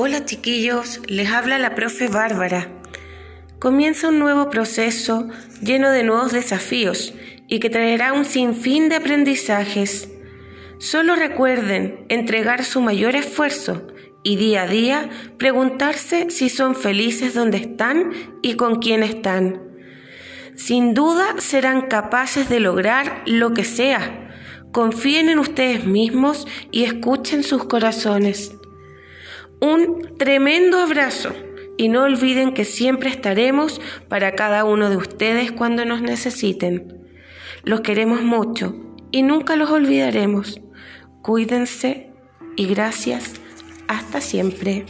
Hola chiquillos, les habla la profe Bárbara. Comienza un nuevo proceso lleno de nuevos desafíos y que traerá un sinfín de aprendizajes. Solo recuerden entregar su mayor esfuerzo y día a día preguntarse si son felices donde están y con quién están. Sin duda serán capaces de lograr lo que sea. Confíen en ustedes mismos y escuchen sus corazones. Un tremendo abrazo y no olviden que siempre estaremos para cada uno de ustedes cuando nos necesiten. Los queremos mucho y nunca los olvidaremos. Cuídense y gracias. Hasta siempre.